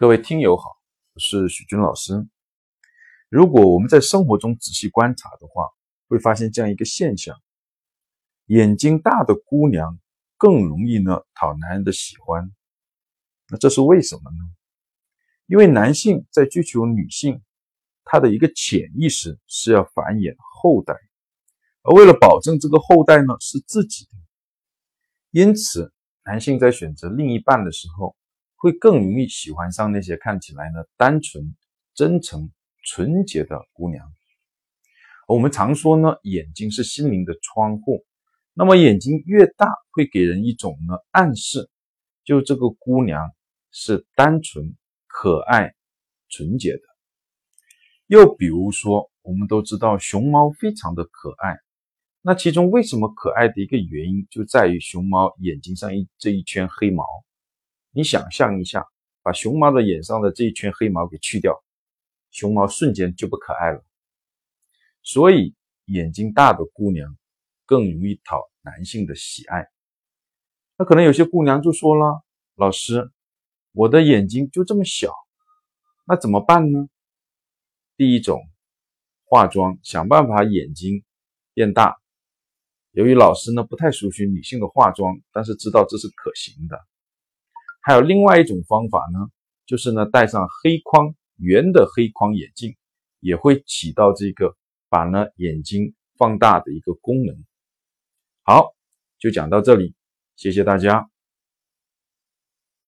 各位听友好，我是许军老师。如果我们在生活中仔细观察的话，会发现这样一个现象：眼睛大的姑娘更容易呢讨男人的喜欢。那这是为什么呢？因为男性在追求女性，他的一个潜意识是要繁衍后代，而为了保证这个后代呢是自己的，因此男性在选择另一半的时候。会更容易喜欢上那些看起来呢单纯、真诚、纯洁的姑娘。我们常说呢，眼睛是心灵的窗户。那么眼睛越大，会给人一种呢暗示，就这个姑娘是单纯、可爱、纯洁的。又比如说，我们都知道熊猫非常的可爱，那其中为什么可爱的一个原因，就在于熊猫眼睛上一这一圈黑毛。你想象一下，把熊猫的眼上的这一圈黑毛给去掉，熊猫瞬间就不可爱了。所以，眼睛大的姑娘更容易讨男性的喜爱。那可能有些姑娘就说了：“老师，我的眼睛就这么小，那怎么办呢？”第一种，化妆，想办法眼睛变大。由于老师呢不太熟悉女性的化妆，但是知道这是可行的。还有另外一种方法呢，就是呢戴上黑框圆的黑框眼镜，也会起到这个把呢眼睛放大的一个功能。好，就讲到这里，谢谢大家。